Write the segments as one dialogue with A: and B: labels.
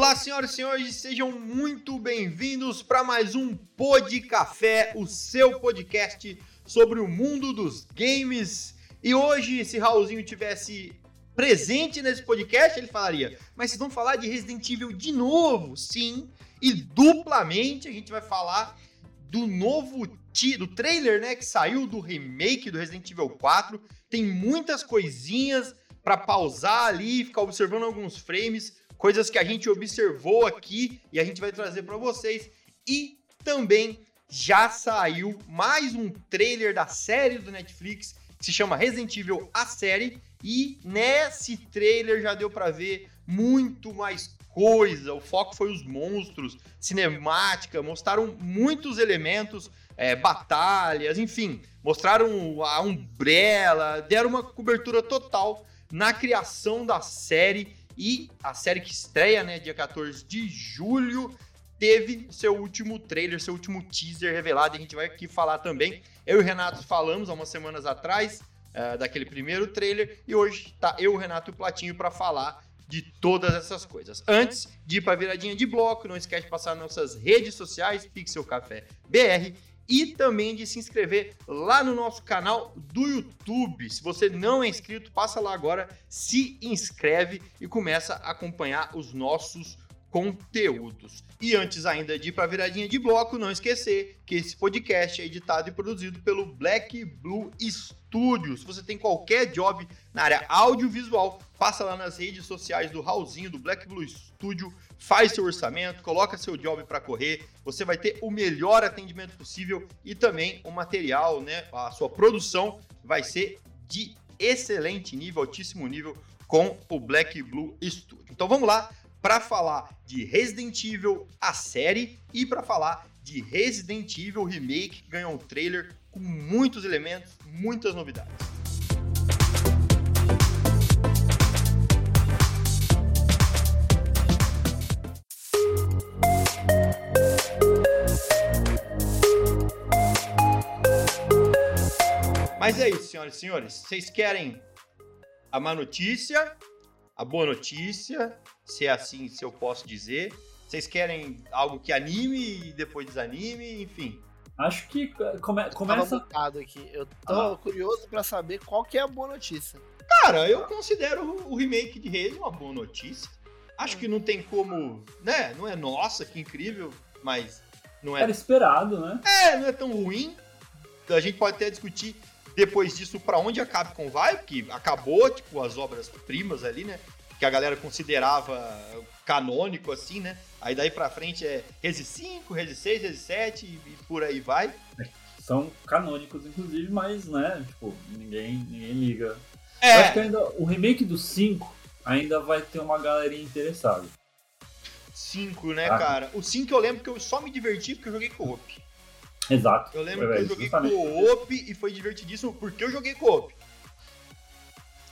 A: Olá, senhoras e senhores, sejam muito bem-vindos para mais um Pod Café, o seu podcast sobre o mundo dos games. E hoje, se Raulzinho tivesse presente nesse podcast, ele falaria: Mas vocês vão falar de Resident Evil de novo? Sim, e duplamente a gente vai falar do novo do trailer, né, que saiu do remake do Resident Evil 4. Tem muitas coisinhas para pausar ali, ficar observando alguns frames, coisas que a gente observou aqui e a gente vai trazer para vocês. E também já saiu mais um trailer da série do Netflix que se chama Resident Evil a série e nesse trailer já deu para ver muito mais coisa. O foco foi os monstros, cinemática, mostraram muitos elementos, é, batalhas, enfim, mostraram a Umbrella, deram uma cobertura total na criação da série e a série que estreia, né, dia 14 de julho, teve seu último trailer, seu último teaser revelado. E a gente vai aqui falar também. Eu e o Renato falamos há umas semanas atrás eh, daquele primeiro trailer e hoje tá eu, o Renato e o Platinho para falar de todas essas coisas. Antes de ir para viradinha de bloco, não esquece de passar nas nossas redes sociais, Pixel Café BR e também de se inscrever lá no nosso canal do YouTube. Se você não é inscrito, passa lá agora, se inscreve e começa a acompanhar os nossos conteúdos. E antes ainda de ir para a viradinha de bloco, não esquecer que esse podcast é editado e produzido pelo Black Blue Studios. Se você tem qualquer job na área audiovisual, passa lá nas redes sociais do Raulzinho, do Black Blue Studio, faz seu orçamento, coloca seu job para correr, você vai ter o melhor atendimento possível e também o material, né, a sua produção vai ser de excelente nível, altíssimo nível com o Black Blue Studio. Então vamos lá para falar de Resident Evil a série e para falar de Resident Evil Remake que ganhou um trailer com muitos elementos, muitas novidades. Mas é isso, senhoras e senhores. Vocês querem a má notícia, a boa notícia, se é assim, se eu posso dizer. Vocês querem algo que anime e depois desanime, enfim.
B: Acho que come-
C: Tava
B: começa.
C: mutado aqui. Eu tô
B: Ah.
C: curioso pra saber qual que é a boa notícia.
A: Cara, eu considero o remake de Reis uma boa notícia. Acho que não tem como, né? Não é nossa, que incrível, mas não é
B: Era esperado, né?
A: É, não é tão ruim. A gente pode até discutir depois disso pra onde a Capcom vai, porque acabou, tipo, as obras-primas ali, né? Que a galera considerava canônico, assim, né? Aí daí pra frente é Resi 5, Resi 6, Resi 7 e, e por aí vai.
B: São canônicos, inclusive, mas, né? Tipo, ninguém, ninguém liga. Eu
A: É,
B: acho que ainda o remake do 5 ainda vai ter uma galerinha interessada.
A: 5, né,
B: Ah.
A: cara? O 5 eu lembro que eu só me diverti porque eu joguei co-op.
B: Exato.
A: Eu lembro
B: É,
A: que eu joguei co-op e foi divertidíssimo porque eu joguei co-op.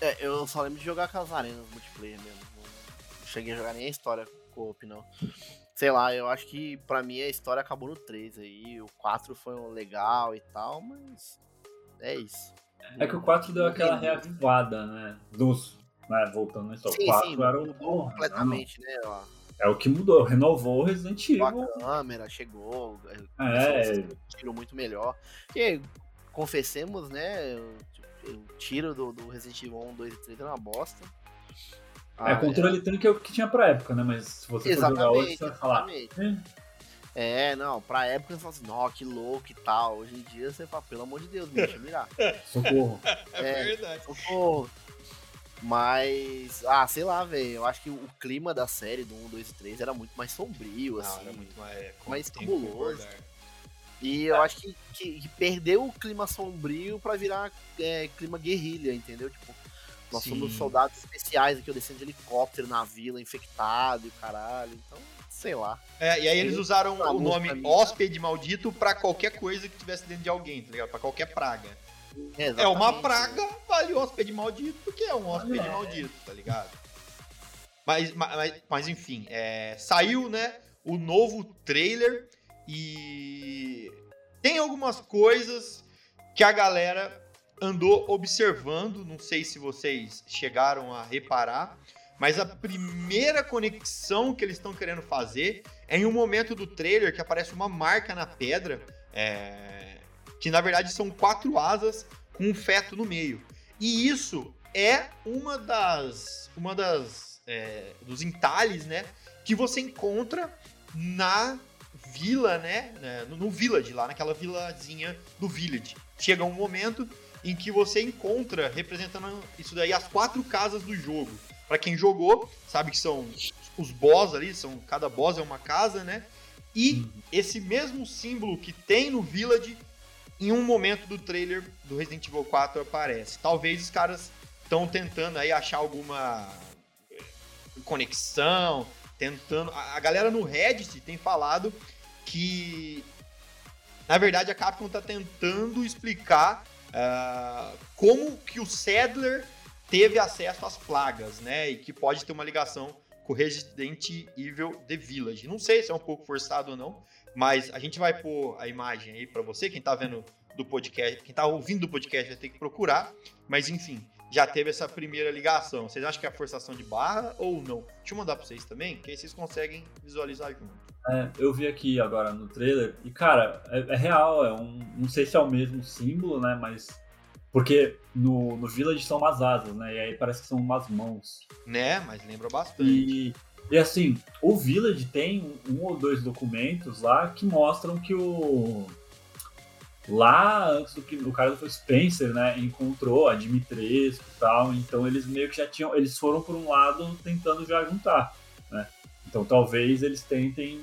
C: É, eu só lembro de jogar com as arenas multiplayer mesmo. Não cheguei a jogar nem a história co-op, não. Sei lá, eu acho que pra mim a história acabou no 3 aí. O 4 foi um legal e tal, mas. É isso.
B: É que o 4 deu aquela reavivada, né? Dos. Né, voltando história.
C: Sim,
B: o 4
C: sim,
B: era o.
C: mudou completamente, né? ó.
B: É o que mudou, renovou o Resident Evil.
C: A câmera chegou,
B: É,
C: um tiro muito melhor. E confessemos, né? O, o tiro do, do Resident Evil 1, 2 e 3 era uma bosta.
B: é, controle tanque é o que tinha pra época, né? Mas se você for jogar hoje,
C: Exatamente,
B: você vai falar.
C: exatamente. É, não, pra época você fala assim, ó, que louco e tal. Hoje em dia você fala, pelo amor de Deus, me deixa mirar.
B: Socorro.
C: É,
A: verdade.
C: socorro. Mas, ah, sei lá, velho. Eu acho que o clima da série do 1, 2 e 3 era muito mais sombrio,
A: Não,
C: assim.
A: era muito mais, é,
C: mais cabuloso. E eu acho que, que, que perdeu o clima sombrio pra virar é, clima guerrilha, entendeu? Tipo, Nós
A: Sim.
C: somos soldados especiais aqui, eu descendo de helicóptero na vila, infectado e o caralho. Então, sei lá.
A: É, e aí eles usaram o nome
C: mim.
A: hóspede maldito pra qualquer coisa que tivesse dentro de alguém, tá ligado? Pra qualquer praga.
C: É,
A: É uma praga, vale hóspede maldito, porque é um hóspede
B: É.
A: maldito, tá ligado? Mas, ma- mas, mas enfim, é, saiu, né, o novo trailer e tem algumas coisas que a galera andou observando, não sei se vocês chegaram a reparar, mas a primeira conexão que eles estão querendo fazer é em um momento do trailer que aparece uma marca na pedra, é, que na verdade são quatro asas com um feto no meio. E isso é uma das, uma das é, dos entalhes, né, que você encontra na vila, né, né, no, no village lá, naquela vilazinha do village. Chega um momento em que você encontra representando isso daí as quatro casas do jogo. Pra quem jogou, sabe que são os boss ali, são cada boss é uma casa, né? E
B: Uhum.
A: esse mesmo símbolo que tem no Village, em um momento do trailer do Resident Evil 4 aparece. Talvez os caras estão tentando aí achar alguma eh, conexão, tentando. A galera no Reddit tem falado que na verdade a Capcom tá tentando explicar ah, como que o Sadler teve acesso às plagas, né? E que pode ter uma ligação com o Resident Evil The Village. Não sei se é um pouco forçado ou não, mas a gente vai pôr a imagem aí pra você, quem tá vendo do podcast, quem tá ouvindo do podcast vai ter que procurar, mas enfim, já teve essa primeira ligação. Vocês acham que é forçação de barra ou não? Deixa eu mandar pra vocês também, que aí vocês conseguem visualizar junto.
B: É, eu vi aqui agora no trailer e, cara, é, é real, é um. Não sei se é o mesmo símbolo, né? Mas. Porque no, no Village são umas asas, né? E aí parece que são umas mãos.
A: Né? Mas lembra bastante.
B: E, e assim, o Village tem um, um ou dois documentos lá que mostram que o. Lá, antes do que o cara do Spencer, né, encontrou a Dimitrescu e tal, então eles meio que já tinham. Eles foram por um lado tentando já juntar, né? Então talvez eles tentem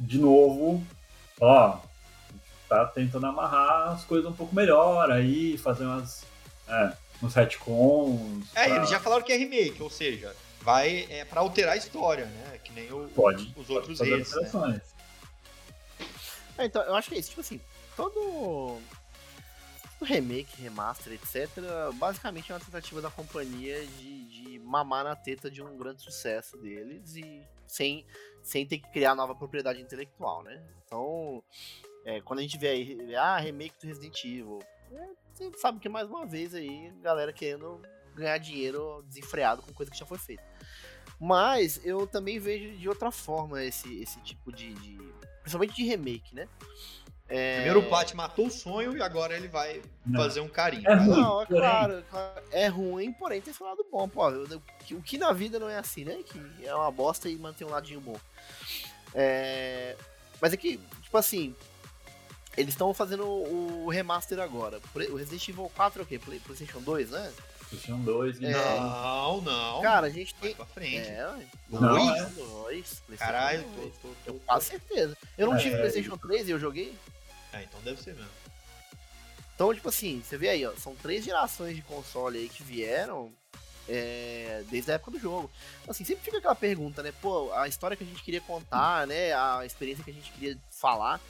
B: de novo, ó, tá tentando amarrar as coisas um pouco melhor aí, fazer umas. É, uns retcons.
A: É,
B: pra-
A: eles já falaram que é remake, ou seja, vai é, para alterar a história, né? Que nem o-
B: Pode.
A: os outros
B: fazer
A: ex, né?
C: É, então, eu acho que é isso. Tipo assim, todo, remake, remaster, etc., basicamente é uma tentativa da companhia de, de mamar na teta de um grande sucesso deles e sem, sem ter que criar nova propriedade intelectual, né? Então, é, quando a gente vê aí, ah, remake do Resident Evil, é, você sabe que mais uma vez aí, galera querendo ganhar dinheiro desenfreado com coisa que já foi feita. Mas eu também vejo de outra forma esse, esse tipo de, de- Principalmente de remake, né? É...
A: Primeiro o Pat matou o sonho e agora ele vai
B: Não.
A: fazer um carinho.
B: É ruim.
C: Não, é
B: porém-
C: claro, é ruim, porém tem seu lado bom, pô. O que- na vida não é assim, né? Que é uma bosta e mantém um ladinho bom. É, Mas é que, tipo assim, eles estão fazendo o remaster agora. O Resident Evil 4 é o quê? Play- PlayStation 2, né?
B: Dois e
C: É.
A: Não, não.
C: Cara, a gente
A: Vai
C: tem.
A: pra frente.
C: É,
A: Dois?
B: é.
C: dois. PlayStation
A: Caralho,
C: 2.
A: tô, tô, tô,
C: Eu
A: tô-
C: quase certeza. Eu não
B: É,
C: tive PlayStation 3 e eu joguei.
A: É, então deve ser mesmo.
C: Então, tipo assim, você vê aí, ó, são três gerações de console aí que vieram é, desde a época do jogo. Assim, sempre fica aquela pergunta, né? Pô, a história que a gente queria contar, né? A experiência que a gente queria falar,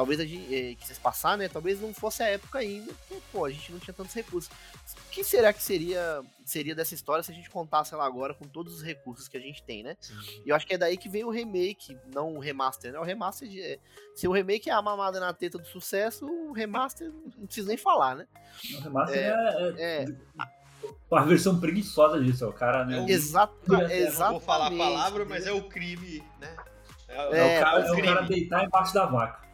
C: talvez a gente eh, quisesse passar, né? Talvez não fosse a época ainda, porque, pô, a gente não tinha tantos recursos. O que será que seria, seria dessa história se a gente contasse ela agora com todos os recursos que a gente tem, né? E eu acho que é daí que vem o remake, não o remaster, né? O remaster, de, é, se o remake é a mamada na teta do sucesso, o remaster não preciso nem falar, né?
B: O remaster
C: É,
B: é,
C: É,
B: a versão preguiçosa disso, é o cara, né?
A: É o-
C: exata,
B: Eu não
A: Eu
C: exatamente.
A: não vou falar a palavra, mas é o crime, né? É,
B: É,
C: É,
B: o cara,
A: o
B: é o cara
A: crime.
B: deitar embaixo da vaca.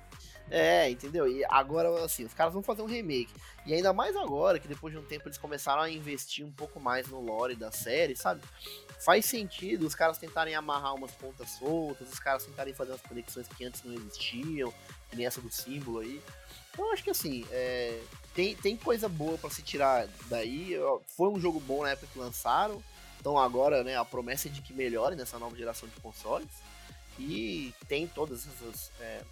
C: É, entendeu? E agora, assim, os caras vão fazer um remake. E ainda mais agora, que depois de um tempo eles começaram a investir um pouco mais no lore da série, sabe? Faz sentido os caras tentarem amarrar umas pontas soltas, os caras tentarem fazer umas conexões que antes não existiam, que nem essa do símbolo aí. Então, eu acho que assim, é, tem, tem coisa boa pra se tirar daí. Foi um jogo bom na época que lançaram. Então agora, né, a promessa é de que melhore nessa nova geração de consoles. E tem todas essas, é,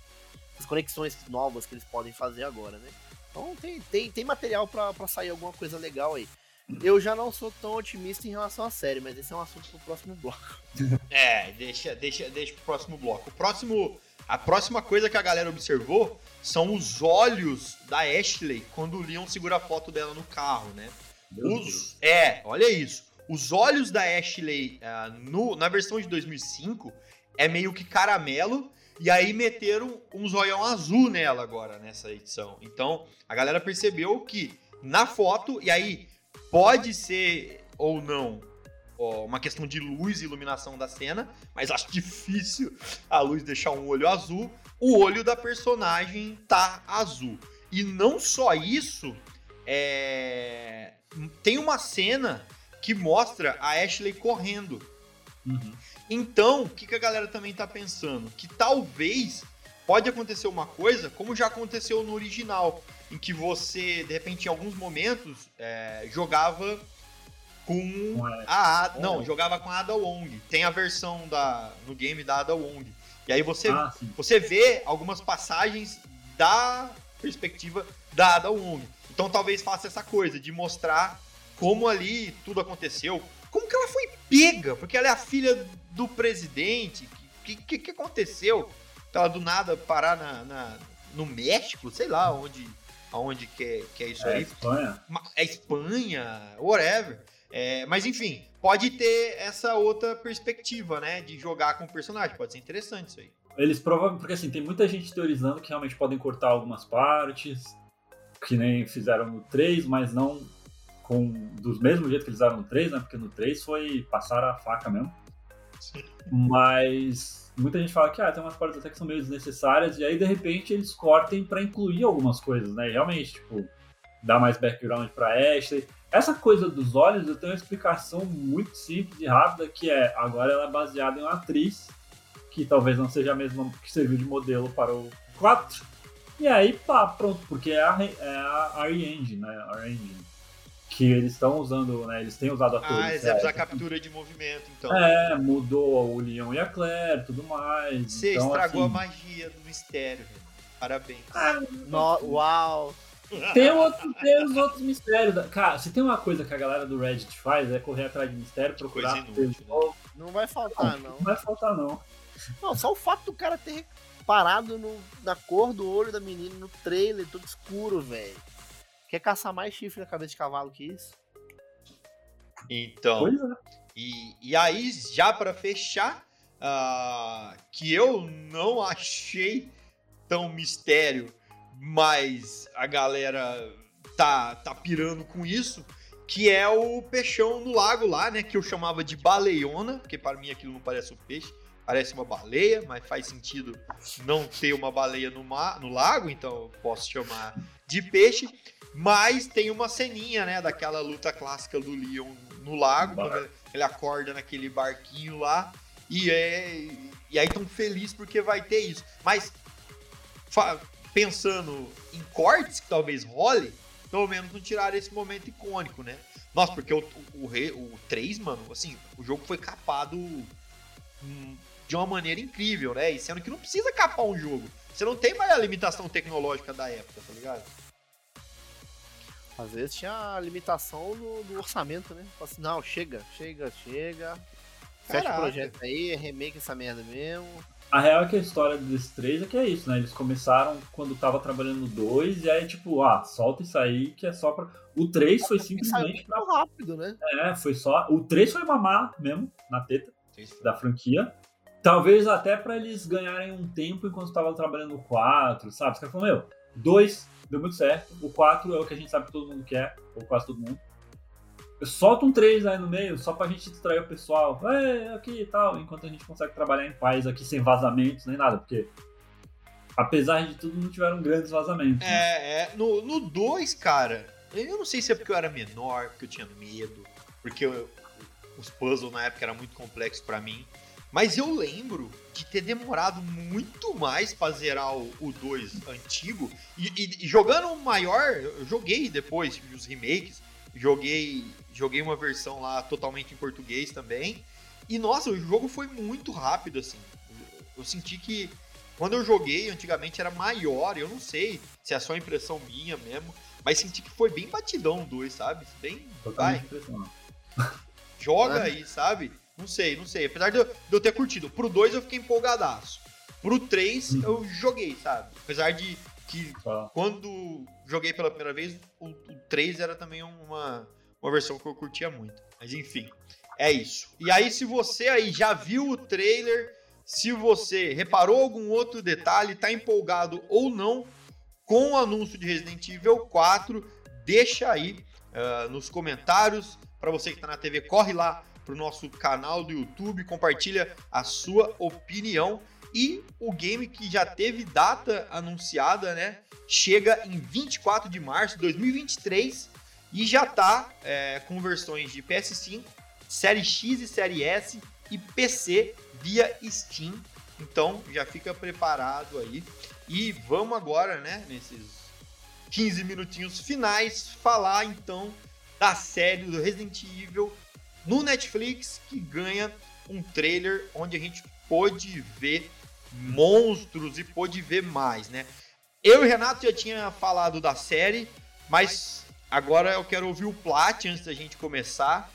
C: essas conexões novas que eles podem fazer agora, né? Então tem, tem, tem material pra, pra sair alguma coisa legal aí. Eu já não sou tão otimista em relação à série, mas esse é um assunto pro próximo bloco.
A: É, deixa, deixa, deixa pro próximo bloco. O próximo, a próxima coisa que a galera observou são os olhos da Ashley quando o Leon segura a foto dela no carro, né? Os, é, olha isso. Os olhos da Ashley uh, no, na versão de 2005 é meio que caramelo e aí meteram um zoião azul nela agora, nessa edição. Então, a galera percebeu que na foto, e aí pode ser ou não ó, uma questão de luz e iluminação da cena, mas acho difícil a luz deixar um olho azul. O olho da personagem tá azul. E não só isso, é... tem uma cena que mostra a Ashley correndo. Uhum. Então, o que, que a galera também tá pensando? Que talvez pode acontecer uma coisa, como já aconteceu no original, em que você, de repente, em alguns momentos, é, jogava com a Ada. Não, jogava com a Ada Wong. Tem a versão da, no game da Ada Wong. E aí você, ah, você vê algumas passagens da perspectiva da Ada Wong. Então talvez faça essa coisa de mostrar como ali tudo aconteceu, como que ela foi pega, porque ela é a filha do presidente. O que, que, que, aconteceu? Ela do nada parar na, na, no México, sei lá onde, aonde que é, que é isso é aí.
B: Espanha.
A: É Espanha, whatever. É, mas enfim, pode ter essa outra perspectiva, né? De jogar com o personagem. Pode ser interessante isso aí.
B: Eles provavelmente. Porque assim, tem muita gente teorizando que realmente podem cortar algumas partes, que nem fizeram no 3, mas não com dos mesmos jeito que eles usaram no 3, né? Porque no 3 foi passar a faca mesmo. Sim. Mas muita gente fala que ah, tem umas partes até que são meio desnecessárias, e aí de repente eles cortem para incluir algumas coisas, né? E realmente, tipo, dar mais background pra Ashley. Essa coisa dos olhos, eu tenho uma explicação muito simples e rápida, que é, agora ela é baseada em uma atriz, que talvez não seja a mesma que serviu de modelo para o 4. E aí, pá, pronto, porque é a, é a R-Engine, né? R-Engine que eles estão usando, né? Eles têm usado atores.
A: Ah, eles devem usar captura de movimento, então.
B: É, mudou o Leon e a Claire, tudo mais.
A: Você
B: então,
A: estragou
B: assim...
A: a magia do mistério, velho. Parabéns.
C: Ah, no... Uau!
B: Tem, outro, tem os outros mistérios. Da... Cara, se tem uma coisa que a galera do Reddit faz, é correr atrás de mistério, procurar.
A: Coisa inútil, né?
C: Não vai faltar, não.
B: Não vai faltar, não.
C: Não, só o fato do cara ter parado no, na cor do olho da menina no trailer, todo escuro, velho. Quer caçar mais chifre na cabeça de cavalo que isso?
A: Então.
B: É.
A: E, e aí, já para fechar, uh, que eu não achei tão mistério, mas a galera tá, tá pirando com isso, que é o peixão no lago lá, né? Que eu chamava de baleiona, porque para mim aquilo não parece um peixe, parece uma baleia, mas faz sentido não ter uma baleia no, mar, no lago, então eu posso chamar de peixe. Mas tem uma ceninha, né, daquela luta clássica do Leon no lago, quando ele acorda naquele barquinho lá. E, é, e aí tão feliz porque vai ter isso. Mas pensando em cortes que talvez role, pelo menos não tirar esse momento icônico, né? Nossa, porque o, o, o, o 3, mano, assim, o jogo foi capado hum, de uma maneira incrível, né? E sendo que não precisa capar um jogo. Você não tem mais a limitação tecnológica da época, tá ligado?
C: Às vezes tinha a limitação do, do orçamento, né? Assim, não, chega, chega, chega. Fecha o projeto aí, remake essa merda mesmo.
B: A real é que a história desses três é que é isso, né? Eles começaram quando tava trabalhando no 2 e aí, tipo, ah, solta isso aí que é só pra. O 3 foi simplesmente.
C: Pra... rápido, né?
B: É, foi só. O 3 foi mamar mesmo, na teta da franquia. Talvez até para eles ganharem um tempo enquanto estavam trabalhando no 4, sabe? Os caras falaram, meu, 2 deu muito certo. O 4 é o que a gente sabe que todo mundo quer, ou quase todo mundo. Solta um 3 aí no meio, só pra gente distrair o pessoal. É, aqui e tal, enquanto a gente consegue trabalhar em paz aqui sem vazamentos nem nada, porque apesar de tudo, não tiveram grandes vazamentos.
A: Né? É, é. No 2, cara, eu não sei se é porque eu era menor, porque eu tinha medo, porque eu, os puzzles na época eram muito complexos para mim. Mas eu lembro de ter demorado muito mais pra zerar o 2 antigo. E, e, e, jogando o maior, eu joguei depois os remakes. Joguei, joguei uma versão lá totalmente em português também. E nossa, o jogo foi muito rápido, assim. Eu senti que quando eu joguei antigamente era maior, eu não sei se é só impressão minha mesmo, mas senti que foi bem batidão o 2, sabe? Bem. Vai,
B: Totalmente impressionante.
A: joga
C: Ah.
A: aí, sabe? Não sei, não sei. Apesar de eu, de eu ter curtido. Pro 2 eu fiquei empolgadaço. Pro 3
B: Hum.
A: eu joguei, sabe? Apesar de que
B: Só-
A: quando joguei pela primeira vez, o, o 3 era também uma, uma versão que eu curtia muito. Mas enfim, é isso. E aí, se você aí já viu o trailer, se você reparou algum outro detalhe, tá empolgado ou não com o anúncio de Resident Evil 4, deixa aí ah, nos comentários. Para você que tá na TV, corre lá pro nosso canal do YouTube, compartilha a sua opinião. E o game que já teve data anunciada, né? Chega em 24 de março de 2023 e já tá é, com versões de PS5, Série X e Série S e PC via Steam. Então já fica preparado aí. E vamos agora, né, nesses 15 minutinhos finais, falar então da série do Resident Evil no Netflix que ganha um trailer onde a gente pôde ver monstros e pôde ver mais, né? Eu e Renato já tinha falado da série, mas agora eu quero ouvir o plot antes da gente começar.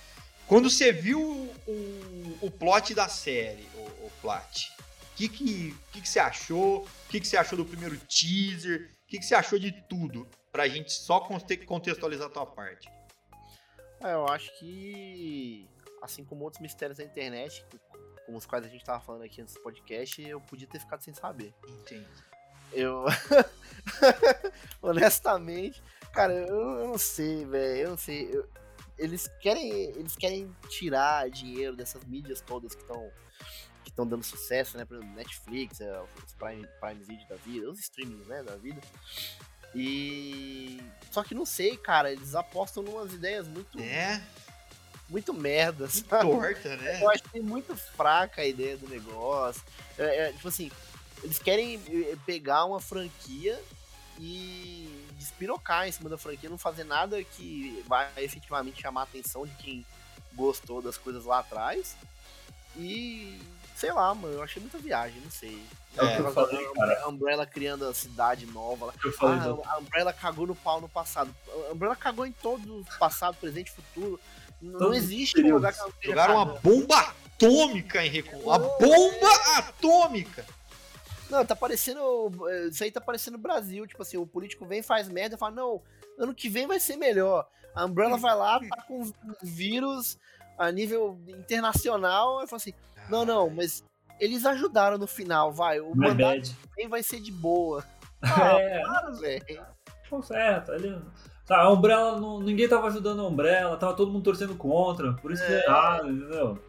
A: Quando você viu o, o plot da série, o, o plot, o que, que, que, que você achou? O que, que você achou do primeiro teaser? O que, que você achou de tudo? Pra gente só conte- contextualizar a tua parte.
C: É, eu acho que, assim como outros mistérios da internet, como os quais a gente tava falando aqui antes do podcast, eu podia ter ficado sem saber.
A: Entendi.
C: Eu. Honestamente, cara, eu, eu não sei, velho. Eu não sei. eu- Eles querem. Eles querem tirar dinheiro dessas mídias todas que estão. Que estão dando sucesso, né? Por exemplo, Netflix, é, os Prime, Prime Video da vida, os streamings, né, da vida. E. Só que não sei, cara, eles apostam em umas ideias muito,
A: É,
C: muito merdas. sabe?
A: torta, né?
C: Eu achei muito fraca a ideia do negócio. É, é, tipo assim, eles querem eh, pegar uma franquia e despirocar em cima da franquia, não fazer nada que vai efetivamente chamar a atenção de quem gostou das coisas lá atrás. E sei lá, mano, eu achei muita viagem, não sei.
B: É o que eu
C: A-
B: falei,
C: a-
B: cara.
C: A Umbrella criando a cidade nova lá.
B: Eu falei,
C: Ah, a Umbrella cagou no pau no passado. A Umbrella cagou em todo o passado, presente e futuro. Não
B: Todos
C: existe um lugar que ela
A: Jogaram uma bomba atômica em Recon. Uma bomba atômica!
C: Não, tá parecendo. eh, Isso aí tá parecendo Brasil. Tipo assim, o político vem, faz merda e fala: não, ano que vem vai ser melhor. A Umbrella vai lá, tá com um vírus a nível internacional. E fala assim: não, não, mas eles ajudaram no final, vai. O
B: My
C: mandato
B: bad.
C: que vai ser de boa. Ah,
B: É,
C: para, velho.
B: Tá certo, ele... Tá, a Umbrella, não, ninguém tava ajudando a Umbrella, tava todo mundo torcendo contra, por isso que é errado, entendeu?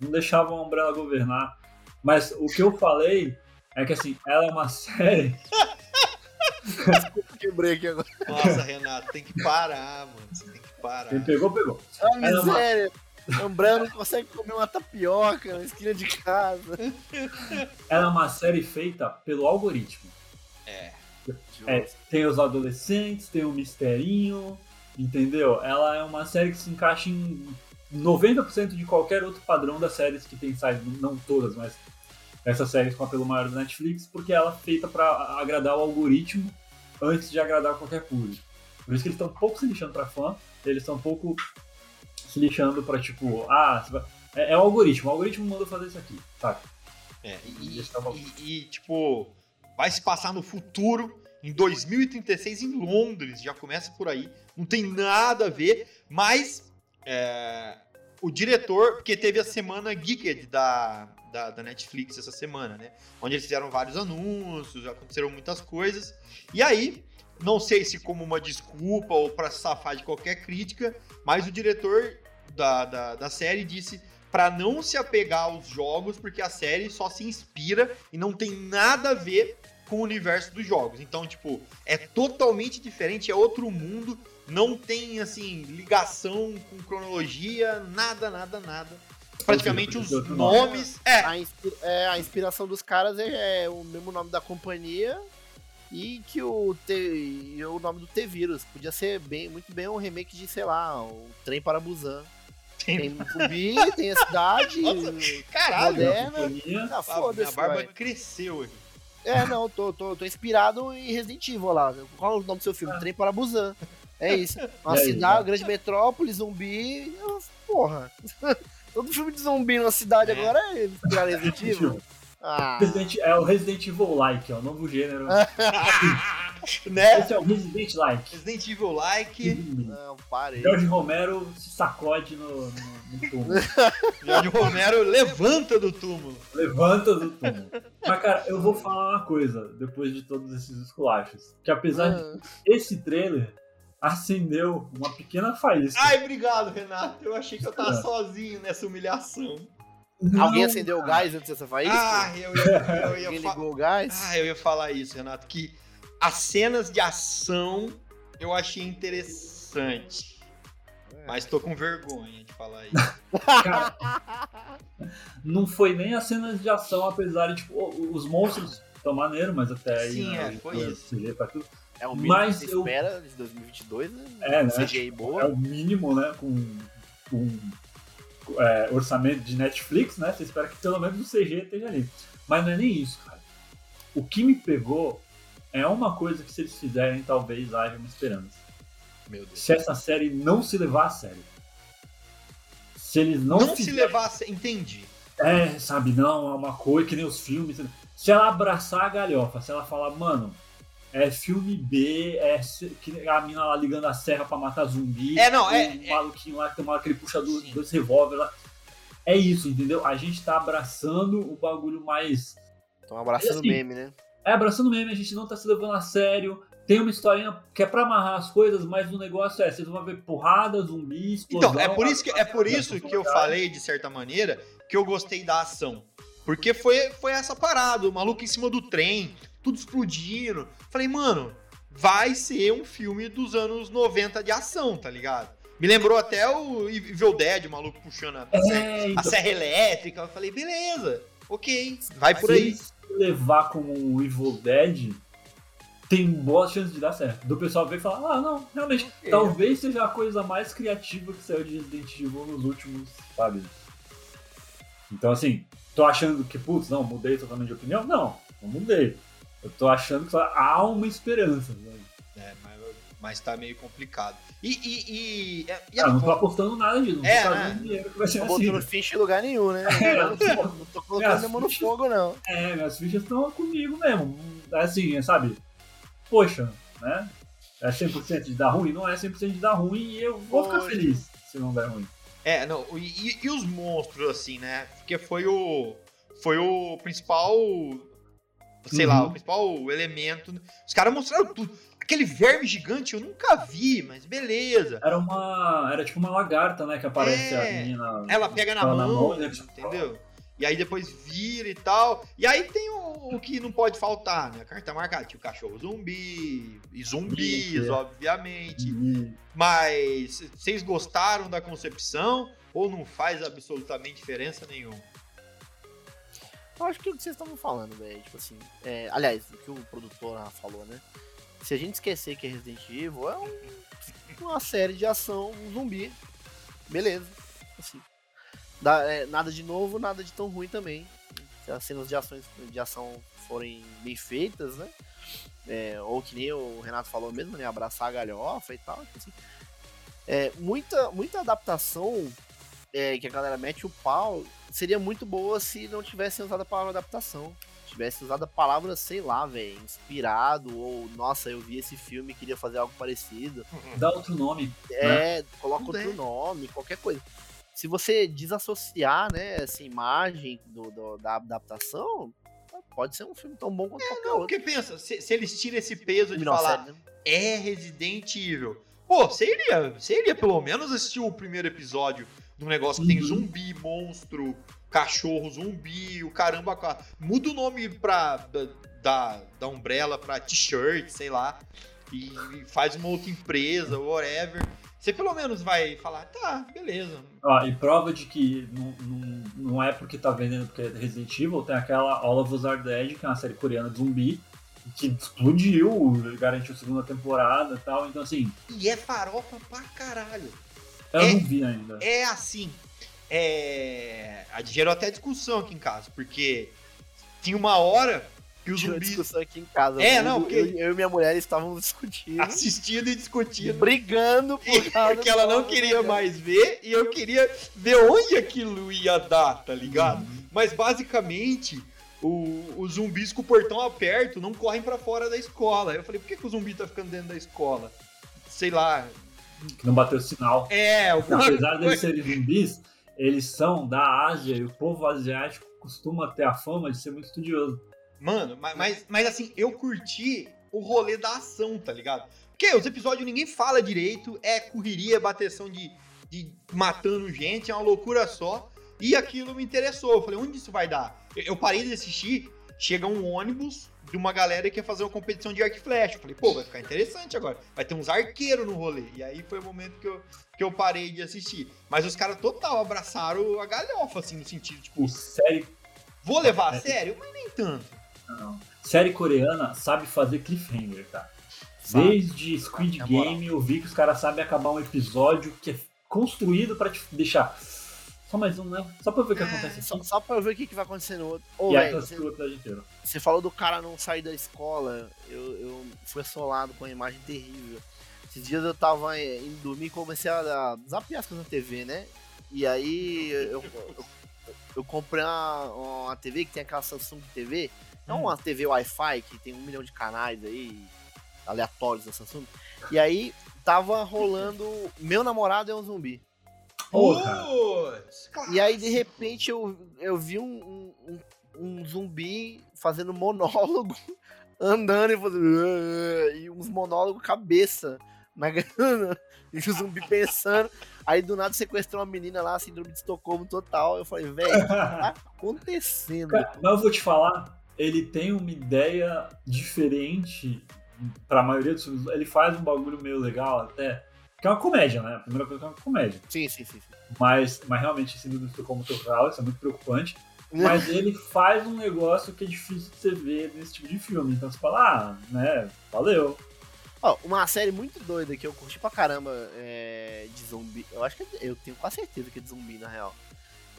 B: Não deixavam a Umbrella governar. Mas o que eu falei é que assim, ela é uma série.
C: Quebrei aqui agora.
A: Nossa, Renato, tem que parar, mano. Você tem que parar.
B: Quem pegou, pegou.
C: Ah,
B: Ela é uma-
C: A Umbrella não consegue comer uma tapioca na esquina de casa.
B: Ela é uma série feita pelo algoritmo.
A: É.
B: É, tem os adolescentes, tem o misterinho, entendeu? Ela é uma série que se encaixa em 90% de qualquer outro padrão das séries que tem sites, não todas, mas essas séries com apelo maior da Netflix, porque ela é feita pra agradar o algoritmo antes de agradar qualquer público. Por isso que eles estão um pouco se lixando pra fã, eles estão um pouco se lixando pra tipo, ah, é, é o algoritmo, o algoritmo manda fazer isso aqui, saca?
A: É, e,
B: é
A: e- e, tipo, vai se passar no futuro, em 2036, em Londres. Já começa por aí. Não tem nada a ver, mas é, o diretor, porque teve a semana Geeked da, da, da Netflix essa semana, né? Onde eles fizeram vários anúncios, aconteceram muitas coisas. E aí, não sei se como uma desculpa ou pra se safar de qualquer crítica, mas o diretor da, da, da série disse para não se apegar aos jogos, porque a série só se inspira e não tem nada a ver com o universo dos jogos. Então, tipo, é totalmente diferente, é outro mundo, não tem, assim, ligação com cronologia, nada, nada, nada. Praticamente os nomes. É,
C: A, é, a inspiração dos caras é, é o mesmo nome da companhia e que o, T, e o nome do T-Vírus. Podia ser bem, muito bem um remake de, sei lá, o Trem para Busan. Tem o Zumbi, tem a cidade.
A: Nossa, caralho.
C: moderna. Ah,
A: A,
C: foda-se,
A: a barba
C: vai.
A: cresceu aqui.
C: É, não, tô, tô, tô inspirado em Resident Evil lá. Qual é o nome do seu filme? Trem para Busan. É isso. Uma
B: aí,
C: cidade,
B: né?
C: grande metrópole, zumbi. Porra. Todo filme de zumbi numa cidade
A: É.
C: agora é inspirado em Resident Evil. Ah,
B: Resident- é o Resident Evil Like, é o novo gênero.
A: né?
B: Esse é o Resident Like.
A: Resident Evil like.
C: não, parei.
B: Jorge Romero se sacode no, no, no túmulo.
A: Jorge Romero levanta do túmulo.
B: Levanta do túmulo. Mas, cara, eu vou falar uma coisa, depois de todos esses esculachos. Que apesar de
C: Ah,
B: esse trailer acendeu uma pequena faísca.
A: Ai, obrigado, Renato. Eu achei que eu tava
B: É.
A: sozinho nessa humilhação.
C: Alguém
B: Não,
C: acendeu o gás antes dessa faísca?
A: Ah, eu ia, eu ia
C: Alguém ligou o gás?
A: Ah, eu ia falar isso, Renato, que as cenas de ação eu achei interessante. Mas tô com vergonha de falar isso.
B: Cara, não foi nem as cenas de ação, apesar de, tipo, os monstros estão maneiro, mas até aí,
A: Sim,
B: né,
A: é,
B: o-
A: foi isso.
B: CG pra tudo.
C: É o mínimo
B: Mas
C: que se
B: eu-
C: espera de 2022, né?
B: É, né?
C: CGI
B: É
C: boa.
B: o mínimo, né, com, com é, orçamento de Netflix, né, você espera que pelo menos o CG esteja ali. Mas não é nem isso, cara. O que me pegou é uma coisa que se eles fizerem, talvez haja uma esperança.
A: Meu Deus.
B: Se essa série não se levar a sério. Se eles não,
A: Não, se
B: fizerem-
A: levar a sé- Entendi.
B: É, sabe, não, é uma coisa que nem os filmes. Se ela abraçar a galhofa, se ela falar, mano, é filme B, é que a mina lá ligando a serra pra matar zumbi.
A: É, não,
B: o
A: é- é-
B: maluquinho lá que tem uma hora que ele puxa do- dois revólver lá. É isso, entendeu? A gente tá abraçando o bagulho mais.
C: Estão abraçando o
B: assim,
C: meme, né?
B: É, abraçando mesmo, a gente não tá se levando a sério. Tem uma historinha que é pra amarrar as coisas, mas o negócio é, vocês vão ver porrada, zumbi, explosão.
A: Então, é por isso que, é por isso que eu falei, de certa maneira, que eu gostei da ação. Porque foi, foi essa parada, o maluco em cima do trem, tudo explodindo. Falei, mano, vai ser um filme dos anos 90 de ação, tá ligado? Me lembrou até o Evil Dead, o maluco puxando a, serra,
B: É,
A: a
B: então,
A: serra elétrica. Eu falei, beleza, ok, vai por
B: se
A: aí.
B: eles levar como o Evil Dead, tem boas chances de dar certo. Do pessoal ver e falar, ah, não, realmente,
A: Ok.
B: talvez seja a coisa mais criativa que saiu de Resident Evil nos últimos, sabe? Então, assim, tô achando que, putz, não, mudei totalmente de opinião? Não, não mudei. Eu tô achando que há uma esperança. Né?
A: É, mas, mas tá meio complicado. E, e, e, e
B: Ah, não tô apostando nada disso, não
A: É,
B: tô
A: né?
B: dinheiro que vai ser
C: Não
B: assim.
C: botando ficha em lugar nenhum, né?
B: É,
C: não, tô, não tô colocando a mão no
B: fichas-
C: fogo, não.
B: É, minhas fichas estão comigo mesmo. É Assim, é, sabe? Poxa, né? É 100% de dar ruim? Não é 100% de dar ruim e eu vou ficar
A: Poxa.
B: feliz se não der ruim.
A: É, não, e- e os monstros, assim, né? Porque foi o. Foi o principal. Sei lá,
B: Uhum.
A: o principal elemento. Os caras mostraram tudo. Aquele verme gigante eu nunca vi, mas beleza.
B: Era uma. Era tipo uma lagarta, né? Que aparece
A: É.
B: a menina.
A: Ela pega na
B: Ela
A: mão,
B: né?
A: entendeu? E aí depois vira e tal. E aí tem o, o que não pode faltar, né? A carta marcada, tipo cachorro zumbi, e zumbis,
B: Isso, é.
A: obviamente.
B: E-
A: Mas vocês gostaram da concepção ou não faz absolutamente diferença nenhuma?
C: Eu acho que é o que vocês estavam falando, velho. Tipo assim. é, aliás, o que o produtor falou, né? Se a gente esquecer que é Resident Evil, é um- uma série de ação um zumbi. Beleza. Assim. É, nada de novo, nada de tão ruim também. Se as cenas de, ações, de ação forem bem feitas, né? É, ou que nem o Renato falou mesmo, né? Abraçar a galhofa e tal. tipo assim. É, muita, muita adaptação é, que a galera mete o pau seria muito boa se não tivessem usado a palavra adaptação. Tivesse usado a palavra, sei lá, velho, inspirado, ou nossa, eu vi esse filme e queria fazer algo parecido.
B: Dá outro nome.
C: É, coloca
A: Não
C: outro
A: tem.
C: nome, qualquer coisa. Se você desassociar, né, essa imagem do, do- da adaptação, pode ser um filme tão bom quanto qualquer
A: Não,
C: outro.
A: porque pensa, se, se eles tiram esse peso de
C: não,
A: falar
C: série, né?
A: é Resident Evil, pô, você iria, você iria pelo menos assistir o primeiro episódio de um negócio que tem
B: Uhum.
A: zumbi, monstro, cachorro, zumbi, o caramba. ca- Muda o nome pra, da, da, Umbrella pra t-shirt, sei lá, e faz uma outra empresa, whatever. Você pelo menos vai falar, tá, beleza.
B: Ó, e prova de que não, não, não é porque tá vendendo porque é Resident Evil, tem aquela All of Us Are Dead, que é uma série coreana de zumbi, que explodiu, garantiu segunda temporada e tal. Então, assim,
A: E é farofa pra caralho.
B: Eu
A: É-
B: não vi ainda.
A: É assim. É. Gerou até discussão aqui em casa, porque tinha uma hora que os zumbis
C: discussão aqui em casa.
A: É,
C: Eu-
A: não,
C: eu,
A: porque-
C: eu e minha mulher estávamos discutindo,
A: assistindo e discutindo.
C: brigando por causa
A: Porque ela não queria mais ver e eu queria ver onde aquilo ia dar, tá ligado? Mas basicamente, o- os zumbis com o portão aberto não correm pra fora da escola. Eu falei, por que, que o zumbi tá ficando dentro da escola? Sei lá.
B: Que não bateu sinal.
A: É, alguma
B: Apesar deles
A: coisa.
B: serem zumbis, eles são da Ásia e o povo asiático costuma ter a fama de ser muito estudioso.
A: Mano, mas, mas, mas assim, eu curti o rolê da ação, tá ligado? Porque os episódios ninguém fala direito, é correria, bateção de, de matando gente, é uma loucura só. E aquilo me interessou. Eu falei, onde isso vai dar? Eu parei de assistir, chega um ônibus de uma galera que quer fazer uma competição de arco e flecha. Eu falei, pô, vai ficar interessante agora. Vai ter uns arqueiros no rolê. E aí foi o momento que eu, que eu parei de assistir. Mas os caras total abraçaram a galhofa, assim, no sentido, tipo,
B: O série,
A: vou levar a sério? Mas nem tanto.
B: não, série coreana sabe fazer cliffhanger.
C: Sabe?
B: Desde Squid
C: moral.
B: Game eu vi que os caras sabem acabar um episódio que é construído pra te deixar. Só mais um, né? Só pra ver o que
A: É,
B: acontece
C: Só, só pra ver o que, que vai acontecer no outro. Ô,
B: E aí
C: velho,
B: transcreve o episódio inteiro.
C: Você falou do cara não sair da escola, eu, eu fui assolado com uma imagem terrível. Esses dias eu tava indo dormir e comecei a, zapear as coisas na TV, né? E aí eu, eu, eu comprei uma, uma TV que tem aquela Samsung TV, não uma TV Wi-Fi que tem um milhão de canais aí, aleatórios da Samsung. E aí tava rolando Meu Namorado é um Zumbi.
B: Cara.
A: Putz,
C: E aí, de repente, eu, eu vi um, um, um- um zumbi fazendo monólogo, andando e fazendo. E uns monólogos cabeça na grana. E o zumbi pensando. Aí do nada sequestrou uma menina lá, síndrome de Estocolmo total. Eu falei, velho, o que tá acontecendo?
B: Cara, mas eu vou te falar, ele tem uma ideia diferente pra maioria dos filmes. Ele faz um bagulho meio legal até. Que é uma comédia, né? A primeira coisa que é uma comédia.
C: Sim, sim, sim. sim.
B: Mas, mas realmente, esse do como total, isso é muito preocupante. Mas ele faz um negócio que é difícil de você ver nesse tipo de filme. Então você fala, ah, né, valeu.
C: Ó, uma série muito doida que eu curti pra caramba é, de zumbi. Eu acho que é- eu tenho quase certeza que é de zumbi, na real.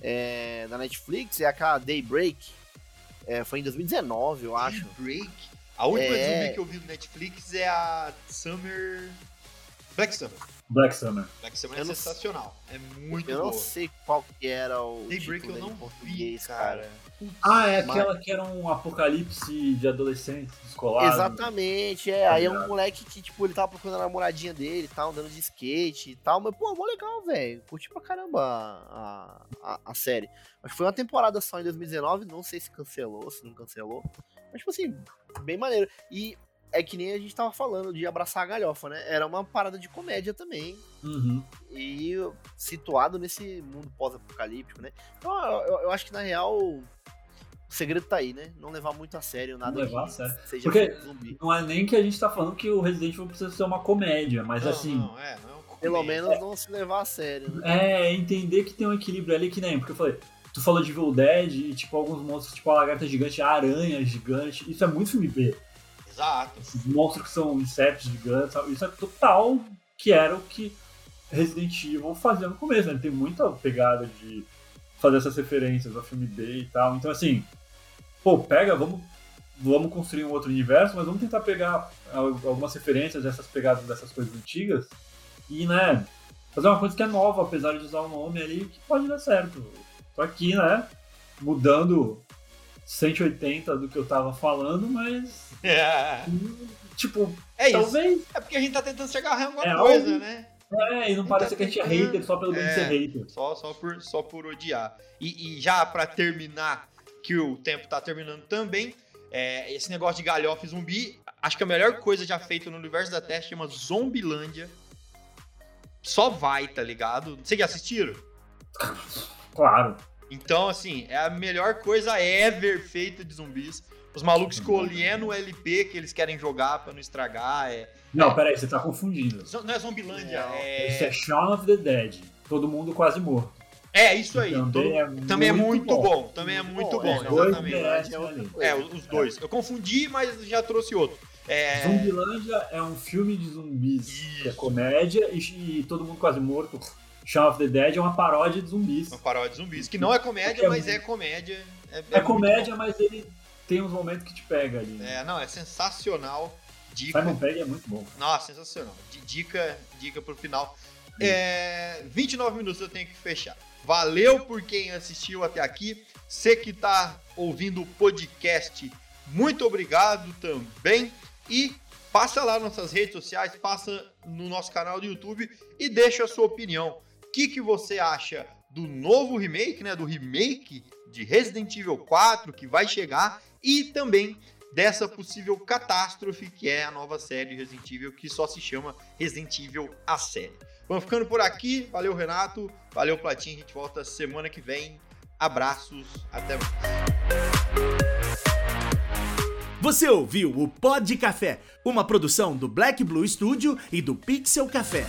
C: É, na Netflix é aquela Daybreak. É, foi em 2019, eu acho.
A: Break. A última
C: É.
A: zumbi que eu vi no Netflix é a Summer. Black Summer.
B: Black Summer.
A: Black Summer
C: Eu
A: é
C: não-
A: sensacional. É muito
C: Eu não
A: boa.
C: sei qual que era o
A: Daybreak eu não
C: em
A: vi,
C: português,
A: cara.
B: Ah, é
C: Mas-
B: aquela que era um apocalipse de adolescentes escolares.
C: Exatamente, é. Aí é um moleque que, tipo, ele tava procurando a namoradinha dele e tal, andando de skate e tal. Mas, pô, mó legal, velho. Curti pra caramba a, a, a série. Mas foi uma temporada só em 2019, não sei se cancelou, se não cancelou. Mas, tipo assim, bem maneiro. E é que nem a gente tava falando de abraçar a galhofa, né? Era uma parada de comédia também.
B: Uhum.
C: E situado nesse mundo pós-apocalíptico, né? Então, eu, eu- acho que, na real, o segredo tá aí, né? Não levar muito a sério nada
B: levar
C: que
B: a sério.
C: seja
B: Porque-
C: zumbi.
B: Não é nem que a gente tá falando que o Resident Evil precisa ser uma comédia, mas
A: Não,
B: assim.
A: não, é, não é uma
C: Pelo menos não se levar a sério, né?
B: É, entender que tem um equilíbrio ali que nem, porque eu falei, tu falou de Evil Dead e tipo alguns monstros, tipo a lagarta gigante, a aranha gigante, isso é muito filme B.
A: Exato.
B: Esses monstros que são insetos gigantes, isso é total que era o que Resident Evil fazia no começo, né? Ele tem muita pegada de fazer essas referências ao filme B e tal. Então assim, pô, pega, vamos, vamos construir um outro universo, mas vamos tentar pegar al- algumas referências dessas pegadas dessas coisas antigas e, né, fazer uma coisa que é nova, apesar de usar um nome ali que pode dar certo. Tô aqui, né, mudando 180 do que eu tava falando, mas,
A: É,
B: tipo,
A: é isso.
B: talvez
A: É porque a gente tá tentando agarrar em alguma
B: É
A: coisa,
B: algo-
A: né?
B: É, e não parece
A: tá
B: que a gente é hater só pelo bem de
A: É.
B: ser hater.
A: Só, só, por, só por odiar. E, e já pra terminar, que o tempo tá terminando também, é, esse negócio de galhofa e zumbi, acho que a melhor coisa já feita no universo da Teste chama Zombilândia. Só vai, tá ligado? Vocês já assistiram?
B: Claro.
A: Então, assim, é a melhor coisa ever feita de zumbis. Os malucos escolhendo o LP que eles querem jogar pra não estragar. É...
B: Não, peraí, você tá confundindo.
A: Não é Zombilândia,
C: Não,
B: Esse
A: é...
B: é Shaun of the Dead. Todo mundo quase morto.
A: É, isso aí.
B: Também
A: Todo-
B: é
A: Também é
B: muito
A: muito
B: bom.
A: bom. Também é muito
C: Bom,
A: bom,
C: é,
A: exatamente.
C: É.
A: É, os dois. Eu confundi, mas já trouxe outro. É...
B: Zumbilândia é um filme de zumbis que é
A: Isso.
B: comédia e, e todo mundo quase morto. Shaun of the Dead é uma paródia de zumbis.
A: Uma paródia de zumbis. Que não é comédia,
B: É
A: mas é comédia. É,
B: É
A: muito
B: comédia, mas ele tem uns momentos que te pega ali.
A: É, não, é sensacional. Dica.
B: Simon Pegg é muito bom.
A: Nossa, sensacional. Dica, dica pro final. É, 29 minutos eu tenho que fechar. Valeu por quem assistiu até aqui. Você que tá ouvindo o podcast, muito obrigado também. E passa lá nas nossas redes sociais, passa no nosso canal do YouTube e deixa a sua opinião. O que, que você acha do novo remake, né? Do remake de Resident Evil 4 que vai chegar e também dessa possível catástrofe que é a nova série de Resident Evil que só se chama Resident Evil a série. Vamos ficando por aqui. Valeu, Renato. Valeu, Platinho. A gente volta semana que vem. Abraços. Até mais.
D: Você ouviu o Pod Café, uma produção do Black Blue Studio e do Pixel Café.